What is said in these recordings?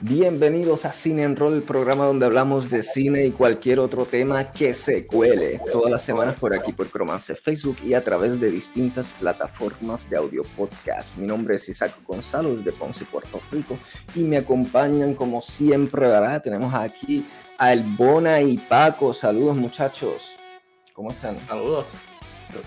Bienvenidos a Cine en Roll, el programa donde hablamos de cine y cualquier otro tema que se cuele. Todas las semanas por aquí por Cromance Facebook y a través de distintas plataformas de audio podcast. Mi nombre es Isaac Gonzalo desde Ponce, Puerto Rico y me acompañan como siempre, ¿verdad? Tenemos aquí a Elbona y Paco. Saludos muchachos. ¿Cómo están? Saludos.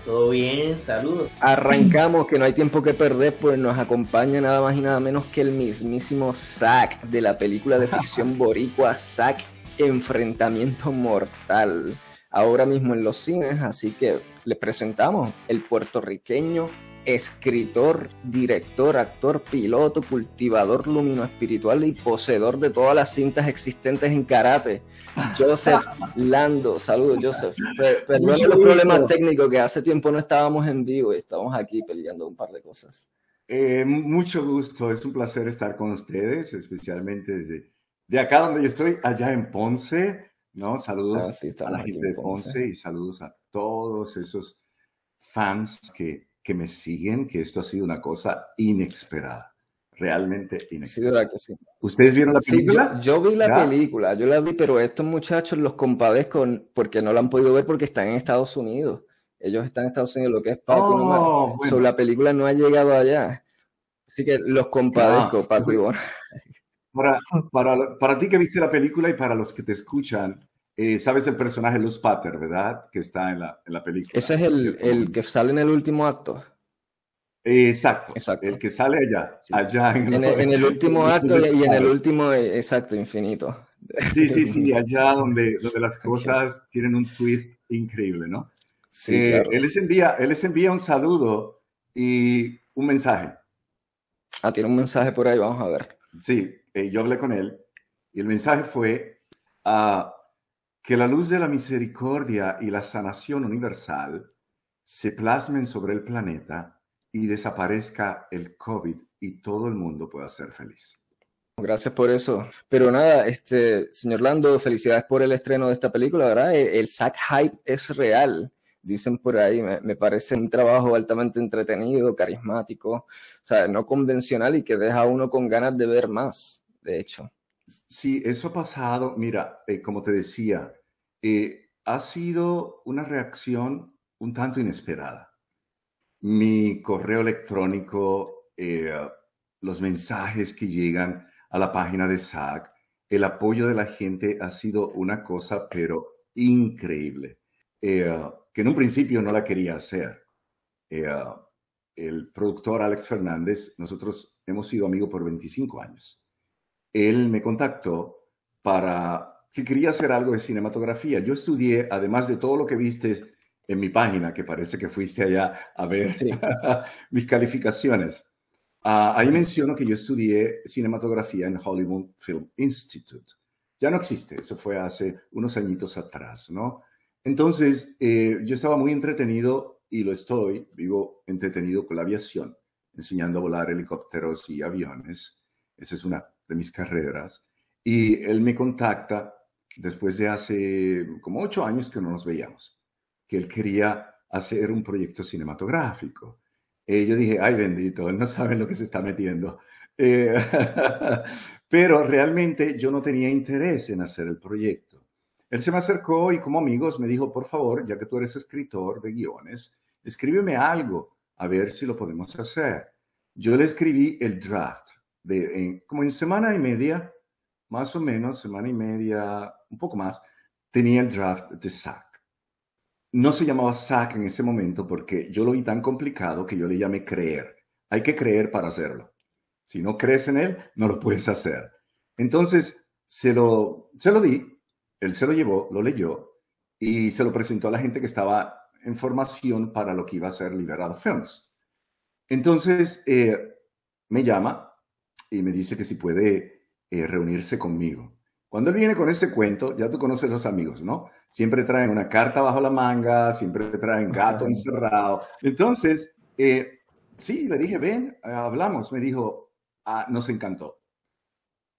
Todo bien, saludos. Arrancamos, que no hay tiempo que perder, pues nos acompaña nada más y nada menos que el mismísimo Zack de la película de ficción boricua Zack Enfrentamiento Mortal. Ahora mismo en los cines, así que les presentamos el puertorriqueño escritor, director, actor, piloto, cultivador lumino espiritual y poseedor de todas las cintas existentes en karate. Joseph Lando, saludos Joseph. Perdón los problemas técnicos que hace tiempo no estábamos en vivo y estamos aquí peleando un par de cosas. Eh, mucho gusto, es un placer estar con ustedes, especialmente desde de acá donde yo estoy, allá en Ponce, ¿no? Saludos ah, a la gente de Ponce y saludos a todos esos fans que que me siguen que esto ha sido una cosa inesperada. Realmente inesperada. ¿Ustedes vieron la película? yo, vi la película, yo la vi, pero estos muchachos los compadezco porque no la han podido ver porque están en Estados Unidos. Ellos están en Estados Unidos, lo que es Paco. Oh, la película no ha llegado allá. Así que los compadezco, ah, Paco y Para, para, para, ti que viste la película y para los que te escuchan, eh, sabes el personaje Luz Pater, ¿verdad? Que está en la, en la película. Ese es el, el, que sale en el último acto. exacto, exacto. El que sale allá, allá en, en, el, último acto y, en el último, eh, exacto, infinito. Sí, sí, sí, allá donde, donde las cosas tienen un twist increíble, ¿no? Sí, eh, él, les envía, él les envía un saludo y un mensaje. Ah, tiene un mensaje por ahí, vamos a ver. Sí, yo hablé con él y el mensaje fue, uh, que la luz de la misericordia y la sanación universal se plasmen sobre el planeta y desaparezca el COVID y todo el mundo pueda ser feliz. Gracias por eso. Pero nada, este, señor Lando, felicidades por el estreno de esta película, ¿verdad? El, SAC hype es real, dicen por ahí. Me, me, parece un trabajo altamente entretenido, carismático, o sea, no convencional y que deja a uno con ganas de ver más, de hecho. Sí, eso ha pasado. Mira, eh, como te decía, eh, ha sido una reacción un tanto inesperada. Mi correo electrónico, eh, los mensajes que llegan a la página de SAC, el apoyo de la gente ha sido una cosa, pero increíble, eh, que en un principio no la quería hacer. el productor Alex Fernández, nosotros hemos sido amigos por 25 años. Él me contactó para que quería hacer algo de cinematografía. Yo estudié, además de todo lo que viste en mi página, que parece que fuiste allá a ver mis calificaciones. Ah, ahí menciono que yo estudié cinematografía en Hollywood Film Institute. Ya no existe, eso fue hace unos añitos atrás, ¿no? Entonces, eh, yo estaba muy entretenido y lo estoy, vivo entretenido con la aviación, enseñando a volar helicópteros y aviones. Esa es una de mis carreras. Y él me contacta después de hace como ocho años que no nos veíamos, que él quería hacer un proyecto cinematográfico. Y yo dije, ay bendito, no sabe lo que se está metiendo. Eh, pero realmente yo no tenía interés en hacer el proyecto. Él se me acercó y como amigos me dijo, por favor, ya que tú eres escritor de guiones, escríbeme algo, a ver si lo podemos hacer. Yo le escribí el draft, de, como en semana y media, más o menos, semana y media, un poco más, tenía el draft de SAC. No se llamaba SAC en ese momento porque yo lo vi tan complicado que yo le llamé creer. Hay que creer para hacerlo. Si no crees en él, no lo puedes hacer. Entonces, se lo, se lo di, él se lo llevó, lo leyó y se lo presentó a la gente que estaba en formación para lo que iba a ser Liberado Films. Entonces, eh, me llama y me dice que si puede eh, reunirse conmigo. Cuando él viene con ese cuento, ya tú conoces los amigos, ¿no? Siempre traen una carta bajo la manga, siempre traen gato encerrado. Entonces, eh, sí, le dije, ven, hablamos. Me dijo, ah, nos encantó.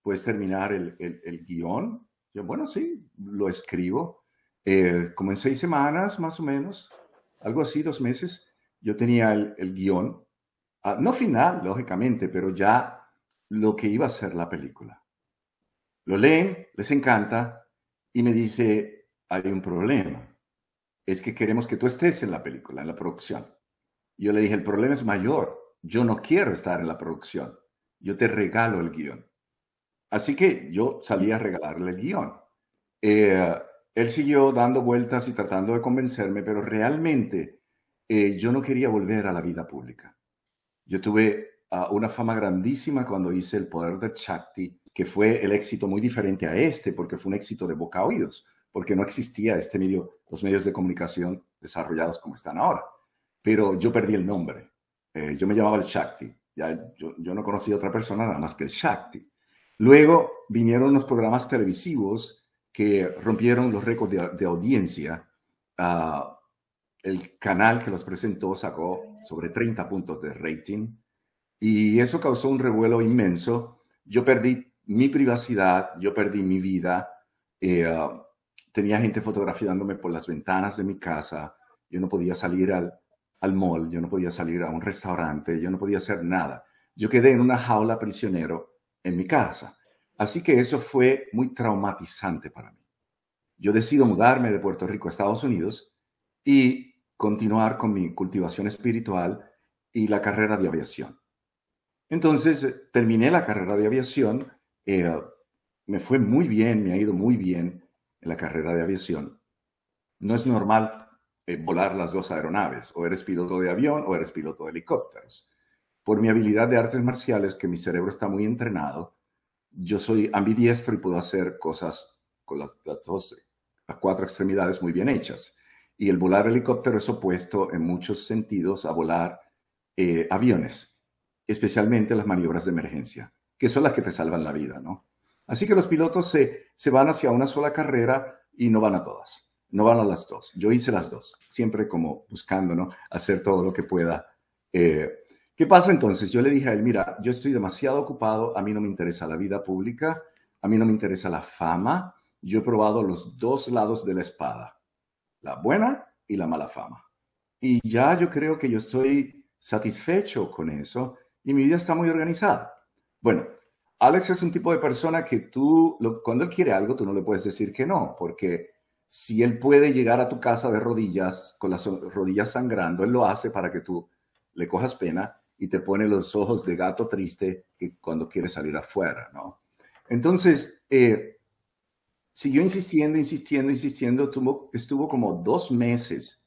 ¿Puedes terminar el, el, guion? Yo, bueno, sí, lo escribo. Eh, como en seis semanas, más o menos, algo así, dos meses, yo tenía el, el guion. Ah, no final, lógicamente, pero ya lo que iba a ser la película. lo leen, les encanta y me dice, hay un problema. Es que queremos que tú estés en la película, en la producción. Yo le dije, el problema es mayor. Yo no quiero estar en la producción. Yo te regalo el guion. Así que yo salí a regalarle el guion. Eh, él siguió dando vueltas y tratando de convencerme, pero realmente eh, yo no quería volver a la vida pública. Yo tuve una fama grandísima cuando hice El Poder de Shakti, que fue el éxito muy diferente a este, porque fue un éxito de boca a oídos, porque no existía este medio, los medios de comunicación desarrollados como están ahora. Pero yo perdí el nombre. Eh, yo me llamaba el Shakti. Ya, yo, yo no conocía otra persona nada más que el Shakti. Luego vinieron los programas televisivos que rompieron los récords de, audiencia. Uh, el canal que los presentó sacó sobre 30 puntos de rating y eso causó un revuelo inmenso. Yo perdí mi privacidad, yo perdí mi vida. Eh, uh, tenía gente fotografiándome por las ventanas de mi casa. Yo no podía salir al, al mall, yo no podía salir a un restaurante, yo no podía hacer nada. Yo quedé en una jaula prisionero en mi casa. Así que eso fue muy traumatizante para mí. Yo decido mudarme de Puerto Rico a Estados Unidos y continuar con mi cultivación espiritual y la carrera de aviación. Entonces, terminé la carrera de aviación, eh, me fue muy bien, me ha ido muy bien en la carrera de aviación. No es normal eh, volar las dos aeronaves, o eres piloto de avión o eres piloto de helicópteros. Por mi habilidad de artes marciales, que mi cerebro está muy entrenado, yo soy ambidiestro y puedo hacer cosas con las cuatro extremidades muy bien hechas. Y el volar helicóptero es opuesto en muchos sentidos a volar eh, aviones, especialmente las maniobras de emergencia, que son las que te salvan la vida, ¿no? Así que los pilotos se, se van hacia una sola carrera y no van a todas, no van a las dos. Yo hice las dos, siempre como buscando, ¿no? Hacer todo lo que pueda eh, ¿Qué pasa entonces? Yo le dije a él, mira, yo estoy demasiado ocupado, a mí no me interesa la vida pública, a mí no me interesa la fama, yo he probado los dos lados de la espada, la buena y la mala fama. Y ya yo creo que yo estoy satisfecho con eso y mi vida está muy organizada. Bueno, Alex es un tipo de persona que tú, cuando él quiere algo, tú no le puedes decir que no, porque si él puede llegar a tu casa de rodillas, con las rodillas sangrando, él lo hace para que tú le cojas pena y te pone los ojos de gato triste que cuando quiere salir afuera, ¿no? Entonces, eh, siguió insistiendo, insistiendo, insistiendo, estuvo como dos meses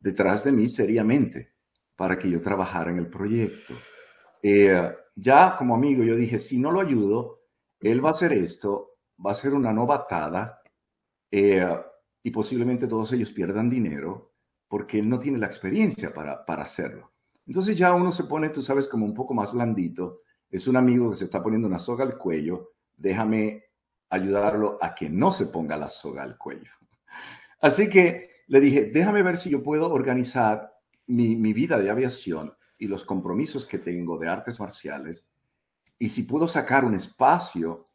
detrás de mí seriamente para que yo trabajara en el proyecto. Eh, ya como amigo yo dije, si no lo ayudo, él va a hacer esto, va a ser una novatada eh, y posiblemente todos ellos pierdan dinero porque él no tiene la experiencia para, para hacerlo. Entonces ya uno se pone, tú sabes, como un poco más blandito. Es un amigo que se está poniendo una soga al cuello. Déjame ayudarlo a que no se ponga la soga al cuello. Así que le dije, déjame ver si yo puedo organizar mi, vida de aviación y los compromisos que tengo de artes marciales. Y si puedo sacar un espacio,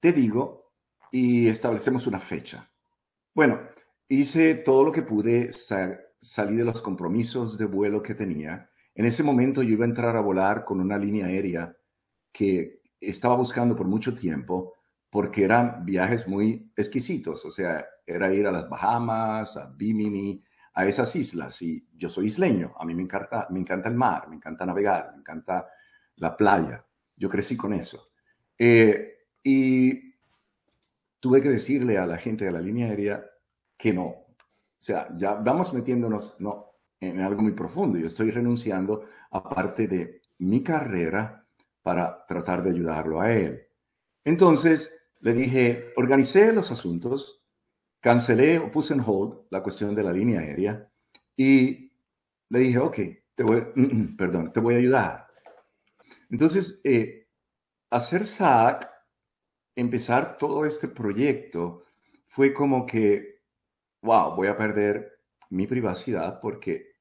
te digo, y establecemos una fecha. Bueno, hice todo lo que pude, salir de los compromisos de vuelo que tenía en ese momento yo iba a entrar a volar con una línea aérea que estaba buscando por mucho tiempo porque eran viajes muy exquisitos, o sea, era ir a las Bahamas, a Bimini, a esas islas. Y yo soy isleño, a mí me encanta, me encanta el mar, me encanta navegar, me encanta la playa. Yo crecí con eso. Eh, y tuve que decirle a la gente de la línea aérea que no. O sea, ya vamos metiéndonos, no, en algo muy profundo. Yo estoy renunciando a parte de mi carrera para tratar de ayudarlo a él. Entonces le dije, organicé los asuntos, cancelé o puse en hold la cuestión de la línea aérea y le dije, ok, te voy, perdón, te voy a ayudar. Entonces, eh, hacer SAC, empezar todo este proyecto, fue como que, wow, voy a perder mi privacidad porque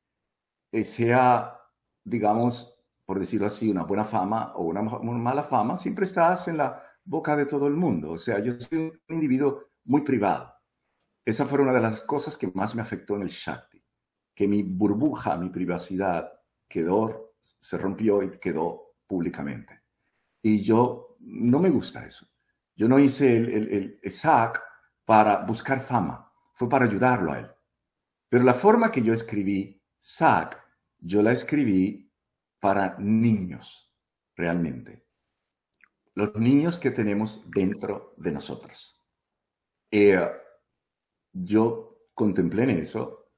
sea, digamos, por decirlo así, una buena fama o una, mala fama, siempre estás en la boca de todo el mundo. O sea, yo soy un individuo muy privado. Esa fue una de las cosas que más me afectó en el Shakti, que mi burbuja, mi privacidad quedó, se rompió y quedó públicamente. Y yo no me gusta eso. Yo no hice el, el, SAC para buscar fama, fue para ayudarlo a él. Pero la forma que yo escribí SAC, yo la escribí para niños, realmente. Los niños que tenemos dentro de nosotros. Eh, yo contemplé en eso,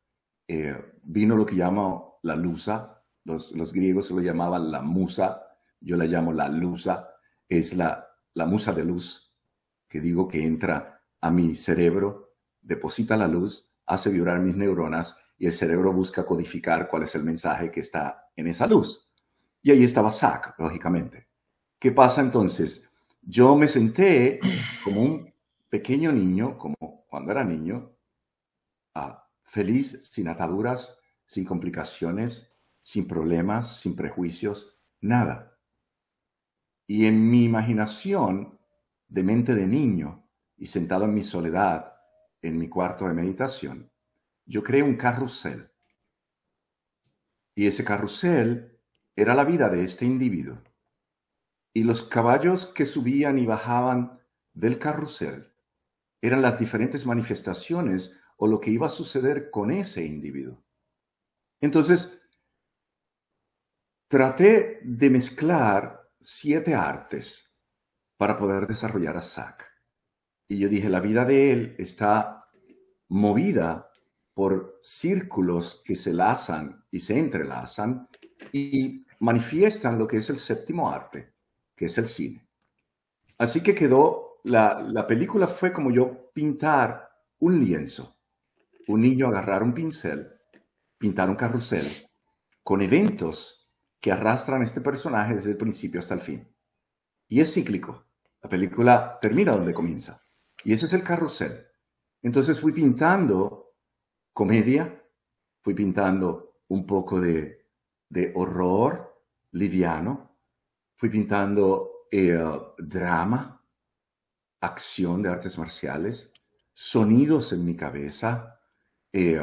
eh, vino lo que llamo la lusa, los, los griegos lo llamaban la musa, yo la llamo la lusa, es la, la musa de luz, que digo que entra a mi cerebro, deposita la luz, hace vibrar mis neuronas y el cerebro busca codificar cuál es el mensaje que está en esa luz. Y ahí estaba Zack, lógicamente. ¿Qué pasa entonces? Yo me senté como un pequeño niño, como cuando era niño, feliz, sin ataduras, sin complicaciones, sin problemas, sin prejuicios, nada. Y en mi imaginación de mente de niño y sentado en mi soledad, en mi cuarto de meditación, yo creé un carrusel. Y ese carrusel era la vida de este individuo. Y los caballos que subían y bajaban del carrusel eran las diferentes manifestaciones o lo que iba a suceder con ese individuo. Entonces, traté de mezclar siete artes para poder desarrollar a Zack. Y yo dije, la vida de él está movida por círculos que se lazan y se entrelazan y manifiestan lo que es el séptimo arte, que es el cine. Así que quedó, la, la película fue como yo pintar un lienzo, un niño agarrar un pincel, pintar un carrusel, con eventos que arrastran este personaje desde el principio hasta el fin. Y es cíclico. La película termina donde comienza. Y ese es el carrusel. Entonces fui pintando comedia, fui pintando un poco de, horror liviano, fui pintando eh, drama, acción de artes marciales, sonidos en mi cabeza, eh,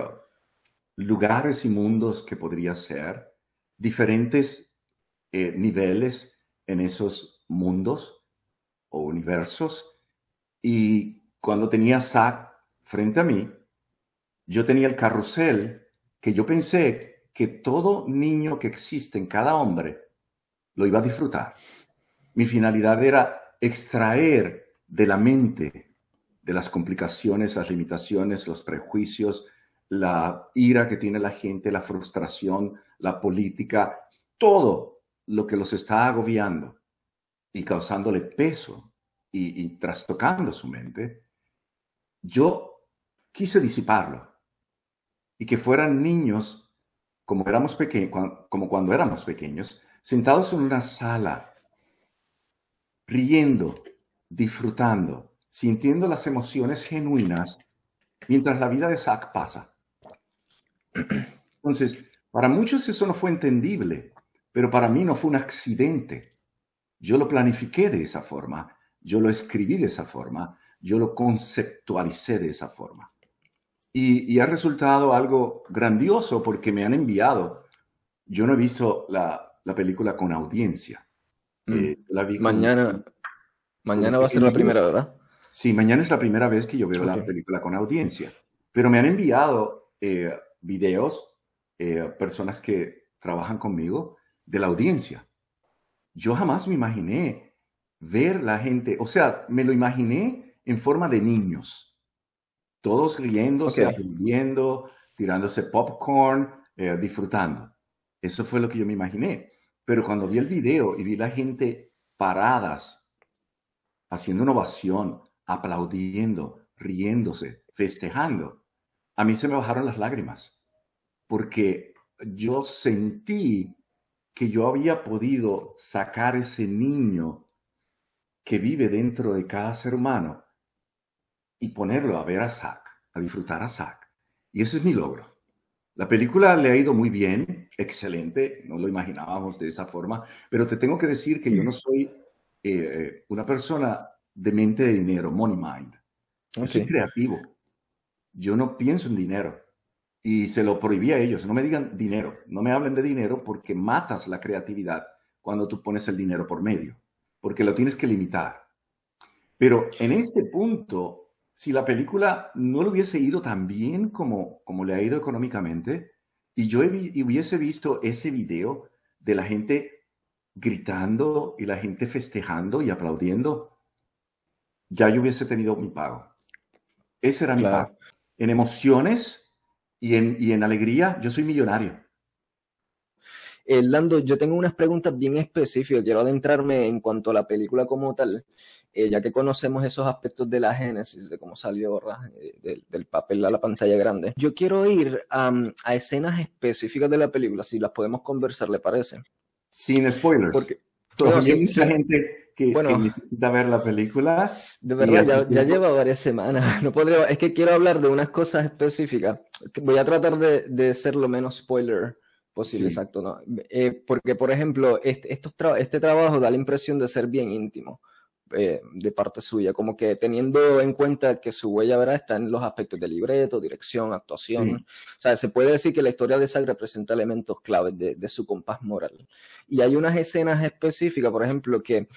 lugares y mundos que podría ser, diferentes eh, niveles en esos mundos o universos. Y cuando tenía Zack frente a mí, yo tenía el carrusel que yo pensé que todo niño que existe en cada hombre lo iba a disfrutar. Mi finalidad era extraer de la mente, de las complicaciones, las limitaciones, los prejuicios, la ira que tiene la gente, la frustración, la política, todo lo que los está agobiando y causándole peso y, trastocando su mente, yo quise disiparlo y que fueran niños como, éramos como cuando éramos pequeños, sentados en una sala, riendo, disfrutando, sintiendo las emociones genuinas mientras la vida de Zack pasa. Entonces, para muchos eso no fue entendible, pero para mí no fue un accidente. Yo lo planifiqué de esa forma, yo lo escribí de esa forma, yo lo conceptualicé de esa forma. Y, ha resultado algo grandioso porque me han enviado. Yo no he visto la, película con audiencia. Mm. Eh, mañana mañana va a ser la primera, ¿verdad? Sí, mañana es la primera vez que yo veo la película con audiencia. Pero me han enviado eh, videos eh, personas que trabajan conmigo de la audiencia. Yo jamás me imaginé ver la gente, o sea, me lo imaginé en forma de niños, todos riéndose, aprendiendo, tirándose popcorn, eh, disfrutando. Eso fue lo que yo me imaginé. Pero cuando vi el video y vi la gente paradas, haciendo una ovación, aplaudiendo, riéndose, festejando, a mí se me bajaron las lágrimas porque yo sentí que yo había podido sacar ese niño que vive dentro de cada ser humano y ponerlo a ver a Zack, a disfrutar a Zack. Y ese es mi logro. La película le ha ido muy bien, excelente, no lo imaginábamos de esa forma, pero te tengo que decir que yo no soy eh, una persona de mente de dinero, money mind. Yo soy creativo. Yo no pienso en dinero y se lo prohibí a ellos. No me digan dinero, no me hablen de dinero porque matas la creatividad cuando tú pones el dinero por medio, porque lo tienes que limitar. Pero en este punto, si la película no le hubiese ido tan bien como, como le ha ido económicamente, y yo hubiese visto ese video de la gente gritando y la gente festejando y aplaudiendo, ya yo hubiese tenido mi pago. Ese era mi pago. En emociones y en, y en alegría, yo soy millonario. Eh, Lando, yo tengo unas preguntas bien específicas. Quiero adentrarme en cuanto a la película como tal, eh, ya que conocemos esos aspectos de la génesis, de cómo salió eh, del, papel a la pantalla grande. Yo quiero ir a escenas específicas de la película, si las podemos conversar, ¿le parece? Sin spoilers. Porque hay mucha gente que, necesita ver la película. De verdad, ya, lleva varias semanas. No podría, es que quiero hablar de unas cosas específicas. Voy a tratar de, de ser lo menos spoiler Posible, exacto, no. Eh, porque, por ejemplo, este, este trabajo da la impresión de ser bien íntimo eh, de parte suya, como que teniendo en cuenta que su huella ¿verdad? está en los aspectos de libreto, dirección, actuación. O sea, se puede decir que la historia de Zack representa elementos claves de, su compás moral. Y hay unas escenas específicas, por ejemplo, que,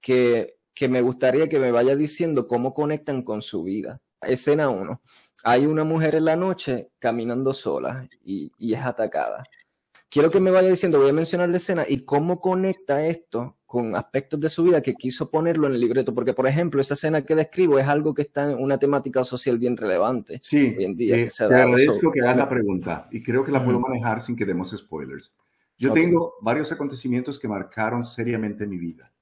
que, que me gustaría que me vaya diciendo cómo conectan con su vida. Escena 1. Hay una mujer en la noche caminando sola y, y es atacada quiero que me vaya diciendo, voy a mencionar la escena y cómo conecta esto con aspectos de su vida que quiso ponerlo en el libreto, porque por ejemplo, esa escena que describo es algo que está en una temática social bien relevante sí, hoy en día. Eh, te agradezco que hagas la pregunta y creo que la puedo manejar sin que demos spoilers. Yo tengo varios acontecimientos que marcaron seriamente mi vida.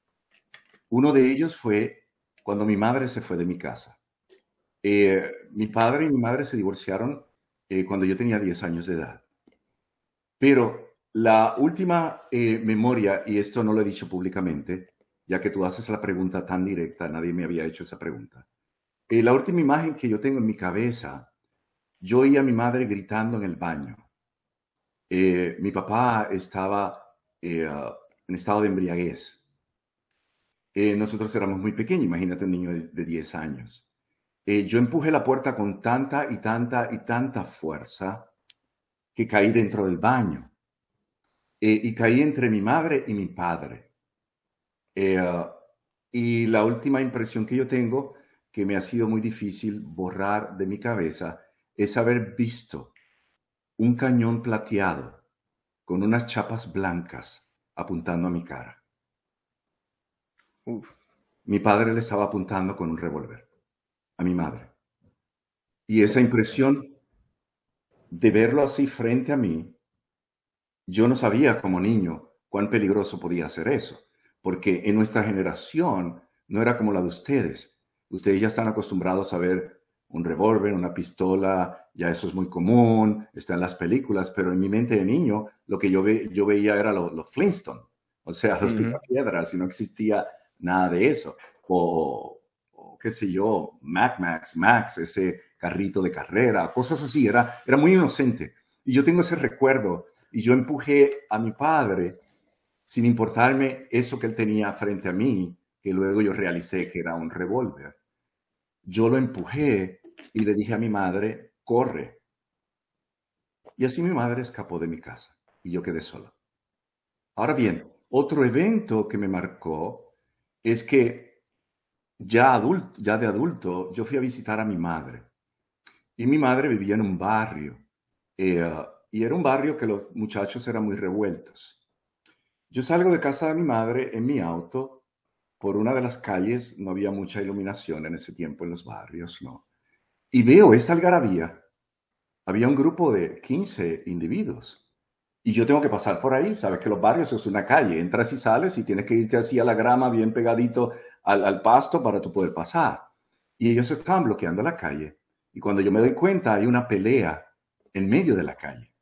Uno de ellos fue cuando mi madre se fue de mi casa. Eh, mi padre y mi madre se divorciaron eh, cuando yo tenía 10 años de edad. Pero la última eh, memoria, y esto no lo he dicho públicamente, ya que tú haces la pregunta tan directa, nadie me había hecho esa pregunta. Eh, la última imagen que yo tengo en mi cabeza, yo oí a mi madre gritando en el baño. Eh, mi papá estaba en estado de embriaguez. nosotros éramos muy pequeños, imagínate un niño de, de 10 años. yo empujé la puerta con tanta y tanta y tanta fuerza que caí dentro del baño eh, y caí entre mi madre y mi padre. Eh, y la última impresión que yo tengo, que me ha sido muy difícil borrar de mi cabeza, es haber visto un cañón plateado con unas chapas blancas apuntando a mi cara. Mi padre le estaba apuntando con un revólver a mi madre. Y esa impresión de verlo así frente a mí, yo no sabía como niño cuán peligroso podía ser eso, porque en nuestra generación no era como la de ustedes. Ustedes ya están acostumbrados a ver un revólver, una pistola, ya eso es muy común, está en las películas, pero en mi mente de niño lo que yo, ve, yo veía era los, los Flintstones, o sea, los picapiedras, y no existía nada de eso. O, o, qué sé yo, Mac Max, Max, ese carrito de carrera, cosas así. Era, era muy inocente. Y yo tengo ese recuerdo. Y yo empujé a mi padre sin importarme eso que él tenía frente a mí, que luego yo realicé que era un revólver. Yo lo empujé y le dije a mi madre, corre. Y así mi madre escapó de mi casa y yo quedé solo. Ahora bien, otro evento que me marcó es que ya, adulto, ya de adulto yo fui a visitar a mi madre y mi madre vivía en un barrio. Eh, y era un barrio que los muchachos eran muy revueltos. Yo salgo de casa de mi madre en mi auto. Por una de las calles no había mucha iluminación en ese tiempo en los barrios, ¿no? Y veo esta algarabía. Había un grupo de 15 individuos. Y yo tengo que pasar por ahí. Sabes que los barrios es una calle. Entras y sales y tienes que irte así a la grama, bien pegadito al, al pasto para tú poder pasar. Y ellos estaban bloqueando la calle. Y cuando yo me doy cuenta, hay una pelea en medio de la calle.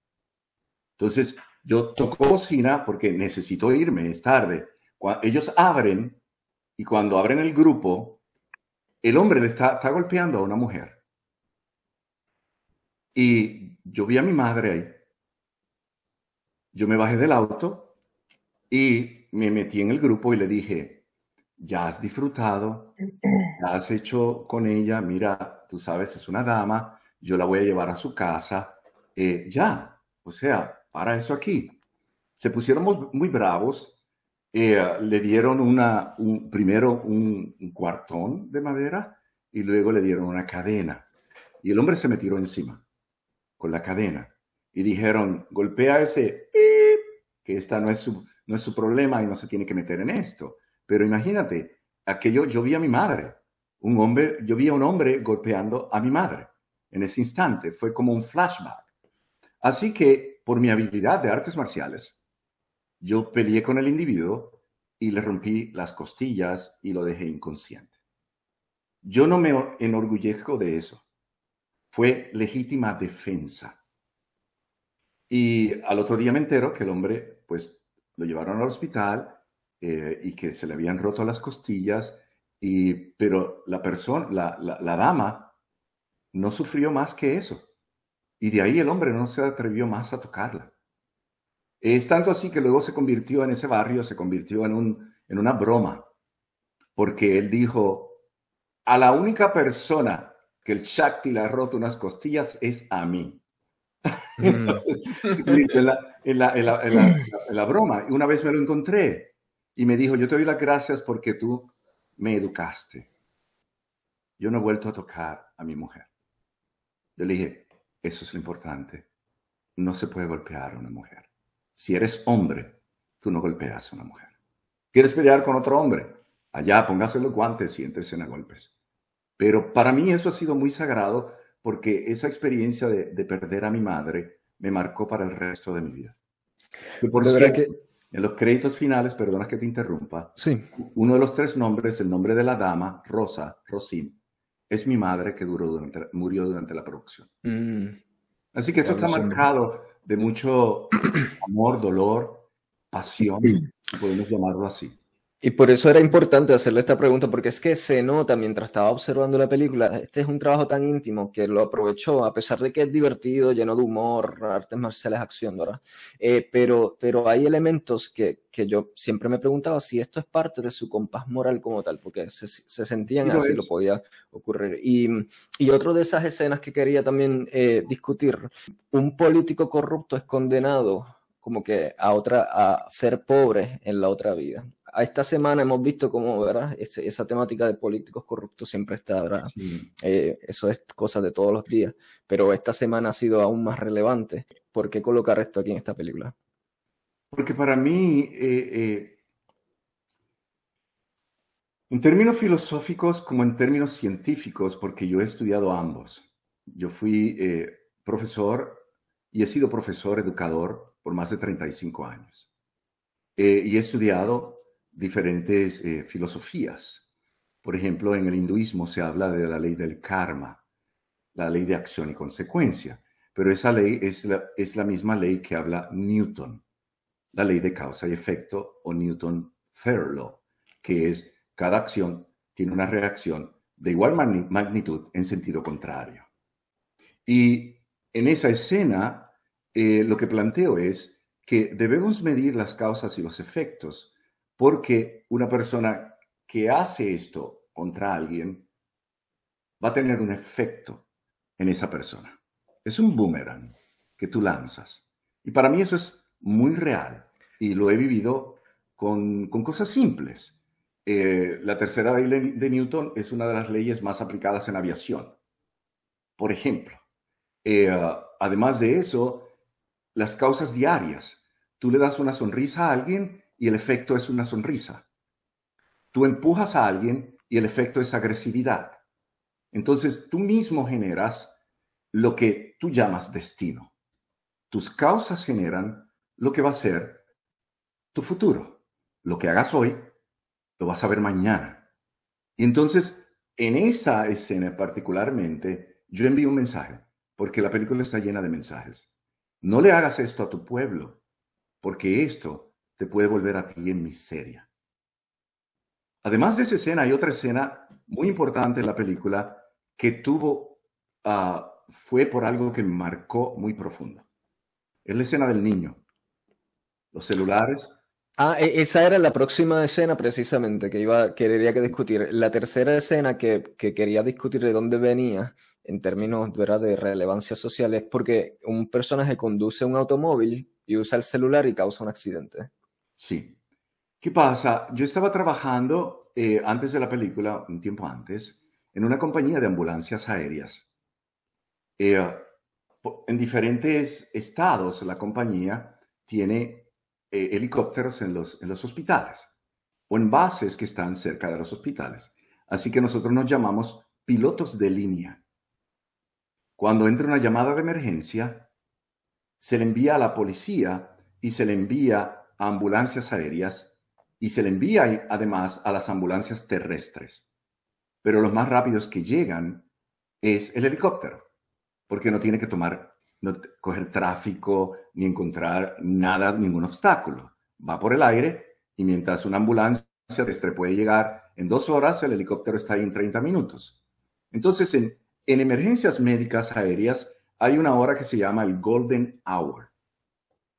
Entonces, yo toco bocina porque necesito irme, es tarde. ellos abren y cuando abren el grupo, el hombre le está, está golpeando a una mujer. Y yo vi a mi madre ahí. Yo me bajé del auto y me metí en el grupo y le dije, ya has disfrutado, ya has hecho con ella, mira, tú sabes, es una dama, yo la voy a llevar a su casa, eh, ya, o sea, para eso aquí. Se pusieron muy bravos eh, le dieron una, primero un, cuartón de madera y luego le dieron una cadena. Y el hombre se me tiró encima con la cadena y dijeron, golpea ese, que esta no es, su, no es su problema y no se tiene que meter en esto. Pero imagínate, aquello, yo vi a mi madre, un hombre, yo vi a un hombre golpeando a mi madre en ese instante, fue como un flashback. Así que por mi habilidad de artes marciales, yo peleé con el individuo y le rompí las costillas y lo dejé inconsciente. Yo no me enorgullezco de eso. Fue legítima defensa. Y al otro día me entero que el hombre, pues, lo llevaron al hospital eh, y que se le habían roto las costillas, y, pero la persona, la, la dama, no sufrió más que eso. Y de ahí el hombre no se atrevió más a tocarla. Es tanto así que luego se convirtió en ese barrio, se convirtió en, un, en una broma, porque él dijo, a la única persona que el Shakti le ha roto unas costillas es a mí. Mm. Entonces, convirtió en la, en, la, en, la, broma. Y una vez me lo encontré y me dijo, yo te doy las gracias porque tú me educaste. Yo no he vuelto a tocar a mi mujer. Yo le dije, eso es lo importante. No se puede golpear a una mujer. Si eres hombre, tú no golpeas a una mujer. ¿Quieres pelear con otro hombre? Allá, póngase los guantes y entres a golpes. Pero para mí eso ha sido muy sagrado porque esa experiencia de, perder a mi madre me marcó para el resto de mi vida. por cierto, que... en los créditos finales, perdona que te interrumpa, sí. uno de los tres nombres, el nombre de la dama, Rosa, Rosin, es mi madre que duró durante, murió durante la producción. Mm. Así que esto está marcado de mucho amor, dolor, pasión, podemos llamarlo así. Y por eso era importante hacerle esta pregunta, porque es que se nota mientras estaba observando la película, este es un trabajo tan íntimo que lo aprovechó, a pesar de que es divertido, lleno de humor, artes marciales, acción, ¿verdad? Eh, pero, pero hay elementos que, que, yo siempre me preguntaba si esto es parte de su compás moral como tal, porque se, se sentían así, lo podía ocurrir. Y, y otro de esas escenas que quería también eh, discutir, un político corrupto es condenado como que a otra, a ser pobre en la otra vida a esta semana hemos visto cómo, ¿verdad? esa temática de políticos corruptos siempre está, ¿verdad? Eh, eso es cosa de todos los días, pero esta semana ha sido aún más relevante. ¿Por qué colocar esto aquí en esta película? Porque para mí, eh, eh, en términos filosóficos como en términos científicos, porque yo he estudiado ambos. Yo fui profesor y he sido profesor educador por más de 35 años. y he estudiado diferentes eh, filosofías. Por ejemplo, en el hinduismo se habla de la ley del karma, la ley de acción y consecuencia, pero esa ley es la, es la misma ley que habla Newton, la ley de causa y efecto o Newton Third Law, que es cada acción tiene una reacción de igual magnitud en sentido contrario. Y en esa escena, eh, lo que planteo es que debemos medir las causas y los efectos porque una persona que hace esto contra alguien va a tener un efecto en esa persona. Es un boomerang que tú lanzas. Y para mí eso es muy real y lo he vivido con, cosas simples. Eh, la tercera ley de Newton es una de las leyes más aplicadas en aviación. Por ejemplo, eh, además de eso, las causas diarias. Tú le das una sonrisa a alguien y el efecto es una sonrisa. Tú empujas a alguien y el efecto es agresividad. Entonces tú mismo generas lo que tú llamas destino. Tus causas generan lo que va a ser tu futuro. Lo que hagas hoy, lo vas a ver mañana. Y entonces, en esa escena particularmente, yo envío un mensaje, porque la película está llena de mensajes. No le hagas esto a tu pueblo, porque esto te puede volver a ti en miseria. Además de esa escena, hay otra escena muy importante en la película que tuvo, ah, fue por algo que marcó muy profundo. Es la escena del niño. Los celulares. Ah, e, esa era la próxima escena precisamente que iba, quería que discutir. La tercera escena que, que quería discutir de dónde venía en términos de relevancia social es porque un personaje conduce un automóvil y usa el celular y causa un accidente. Sí. ¿Qué pasa? Yo estaba trabajando eh, antes de la película, un tiempo antes, en una compañía de ambulancias aéreas. Eh, en diferentes estados la compañía tiene eh, helicópteros en los, en los hospitales o en bases que están cerca de los hospitales. Así que nosotros nos llamamos pilotos de línea. Cuando entra una llamada de emergencia, se le envía a la policía y se le envía a ambulancias aéreas y se le envía además a las ambulancias terrestres. Pero los más rápidos que llegan es el helicóptero, porque no tiene que tomar, no coger tráfico ni encontrar nada, ningún obstáculo. Va por el aire y mientras una ambulancia terrestre puede llegar en dos horas, el helicóptero está ahí en 30 minutos. Entonces, en, en emergencias médicas aéreas hay una hora que se llama el Golden Hour.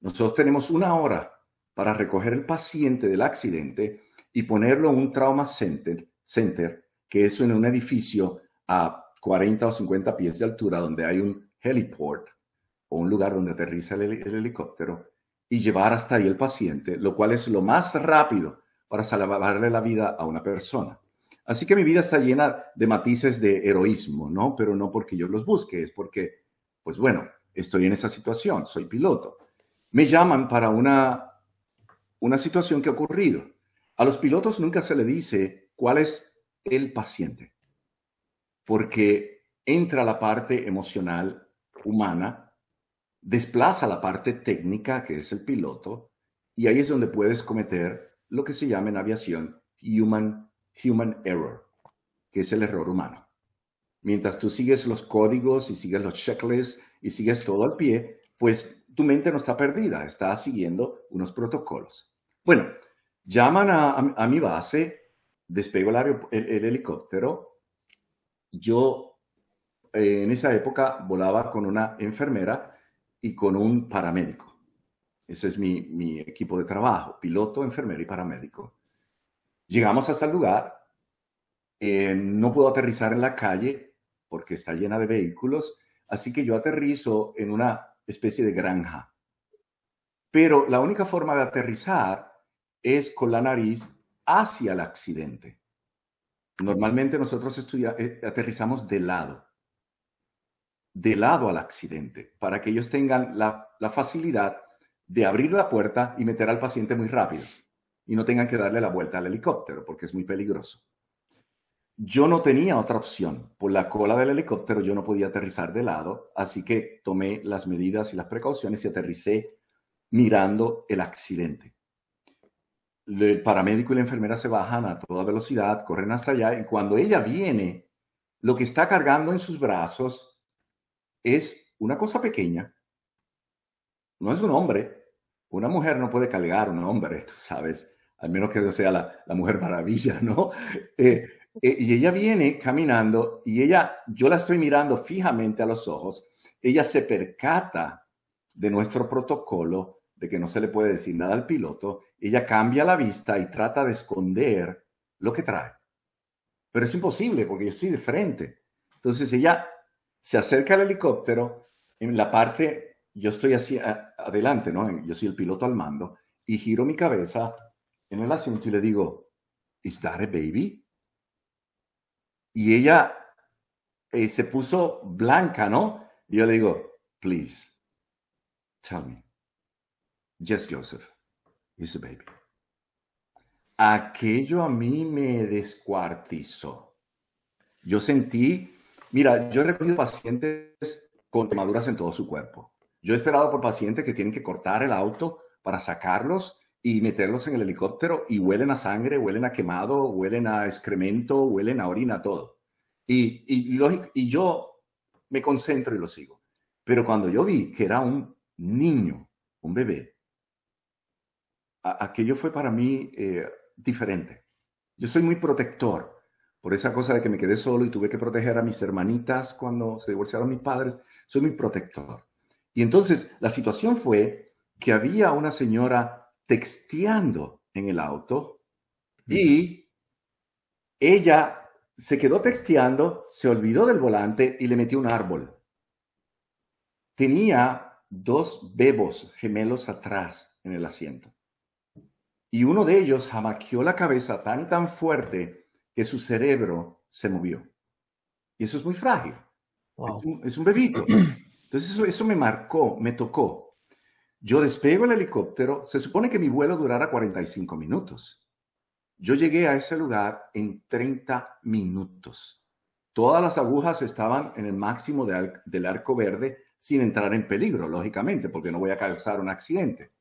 Nosotros tenemos una hora para recoger el paciente del accidente y ponerlo en un trauma center, center que es en un edificio a 40 o 50 pies de altura donde hay un heliport o un lugar donde aterriza el, el helicóptero y llevar hasta ahí el paciente, lo cual es lo más rápido para salvarle la vida a una persona. Así que mi vida está llena de matices de heroísmo, ¿no? Pero no porque yo los busque, es porque, pues bueno, estoy en esa situación, soy piloto. Me llaman para una, una situación que ha ocurrido. A los pilotos nunca se le dice cuál es el paciente, porque entra la parte emocional humana, desplaza la parte técnica, que es el piloto, y ahí es donde puedes cometer lo que se llama en aviación human human error, que es el error humano. Mientras tú sigues los códigos y sigues los checklists y sigues todo al pie, pues tu mente no está perdida, está siguiendo unos protocolos. Bueno, llaman a, mi base, despego el, helicóptero. Yo eh, en esa época volaba con una enfermera y con un paramédico. Ese es mi, mi equipo de trabajo, piloto, enfermera y paramédico. Llegamos hasta el lugar, eh, no puedo aterrizar en la calle porque está llena de vehículos, así que yo aterrizo en una especie de granja. Pero la única forma de aterrizar es con la nariz hacia el accidente. Normalmente nosotros eh, aterrizamos de lado, de lado al accidente, para que ellos tengan la, la facilidad de abrir la puerta y meter al paciente muy rápido y no tengan que darle la vuelta al helicóptero porque es muy peligroso. Yo no tenía otra opción. Por la cola del helicóptero yo no podía aterrizar de lado, así que tomé las medidas y las precauciones y aterricé mirando el accidente. El paramédico y la enfermera se bajan a toda velocidad, corren hasta allá y cuando ella viene, lo que está cargando en sus brazos es una cosa pequeña. No es un hombre. Una mujer no puede cargar un hombre, tú sabes al menos que sea la, Mujer Maravilla, ¿no? Eh, eh, y ella viene caminando y ella, yo la estoy mirando fijamente a los ojos, ella se percata de nuestro protocolo, de que no se le puede decir nada al piloto, ella cambia la vista y trata de esconder lo que trae. Pero es imposible porque yo estoy de frente. Entonces ella se acerca al helicóptero, en la parte, yo estoy así adelante, ¿no? Yo soy el piloto al mando, y giro mi cabeza en el asiento y le digo, ¿Is that baby? Y ella eh, se puso blanca, ¿no? Y yo le digo, please, tell me. Yes, Joseph, it's a baby. Aquello a mí me descuartizó. Yo sentí, mira, yo he recogido pacientes con quemaduras en todo su cuerpo. Yo he esperado por pacientes que tienen que cortar el auto para sacarlos y meterlos en el helicóptero y huelen a sangre, huelen a quemado, huelen a excremento, huelen a orina, todo. Y, y, y yo me concentro y lo sigo. Pero cuando yo vi que era un niño, un bebé, aquello fue para mí eh, diferente. Yo soy muy protector por esa cosa de que me quedé solo y tuve que proteger a mis hermanitas cuando se divorciaron mis padres. Soy muy protector. Y entonces la situación fue que había una señora texteando en el auto y ella se quedó texteando, se olvidó del volante y le metió un árbol. Tenía dos bebos gemelos atrás en el asiento. y uno de ellos jamaqueó la cabeza tan y tan fuerte que su cerebro se movió. Y eso es muy frágil. Es, un, bebito. Entonces eso, eso me marcó, me tocó. Yo despego el helicóptero, se supone que mi vuelo durara 45 minutos. Yo llegué a ese lugar en 30 minutos. Todas las agujas estaban en el máximo del arco verde sin entrar en peligro, lógicamente, porque no voy a causar un accidente.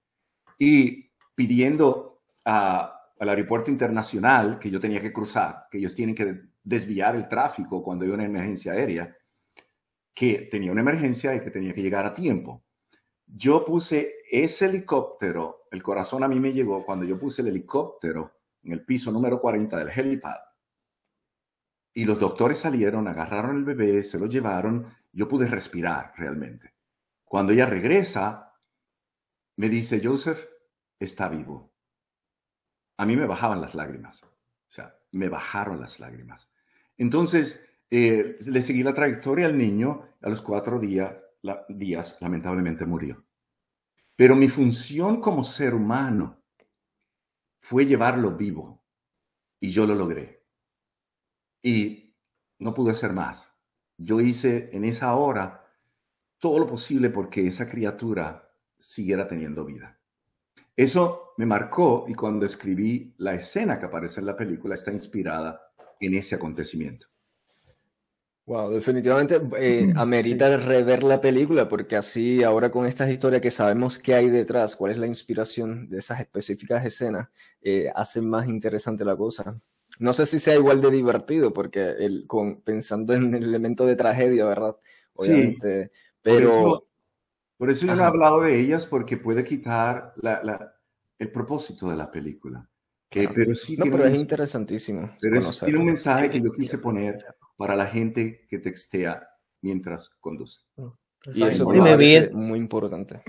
Y pidiendo al aeropuerto internacional que yo tenía que cruzar, que ellos tienen que desviar el tráfico cuando hay una emergencia aérea, que tenía una emergencia y que tenía que llegar a tiempo. Yo puse ese helicóptero, el corazón a mí me llegó cuando yo puse el helicóptero en el piso número 40 del helipad. Y los doctores salieron, agarraron el bebé, se lo llevaron, yo pude respirar realmente. Cuando ella regresa, me dice, Joseph está vivo a mí me bajaban las lágrimas. O sea, me bajaron las lágrimas. Entonces, eh, le seguí la trayectoria al niño. A los cuatro días, días, lamentablemente, murió. Pero mi función como ser humano fue llevarlo vivo. Y yo lo logré. Y no pude hacer más. Yo hice en esa hora todo lo posible porque esa criatura siguiera teniendo vida. Eso me marcó y cuando escribí la escena que aparece en la película está inspirada en ese acontecimiento. Wow, definitivamente eh, amerita rever la película porque así ahora con estas historias que sabemos qué hay detrás, cuál es la inspiración de esas específicas escenas, eh, hace más interesante la cosa. No sé si sea igual de divertido porque el, con, pensando en el elemento de tragedia, ¿verdad? Obviamente, pero... Por eso yo no he hablado de ellas porque puede quitar el propósito de la película. Que, pero sí no, pero es interesantísimo. Pero tiene un mensaje que yo quise poner para la gente que textea mientras conduce. Y eso me muy importante.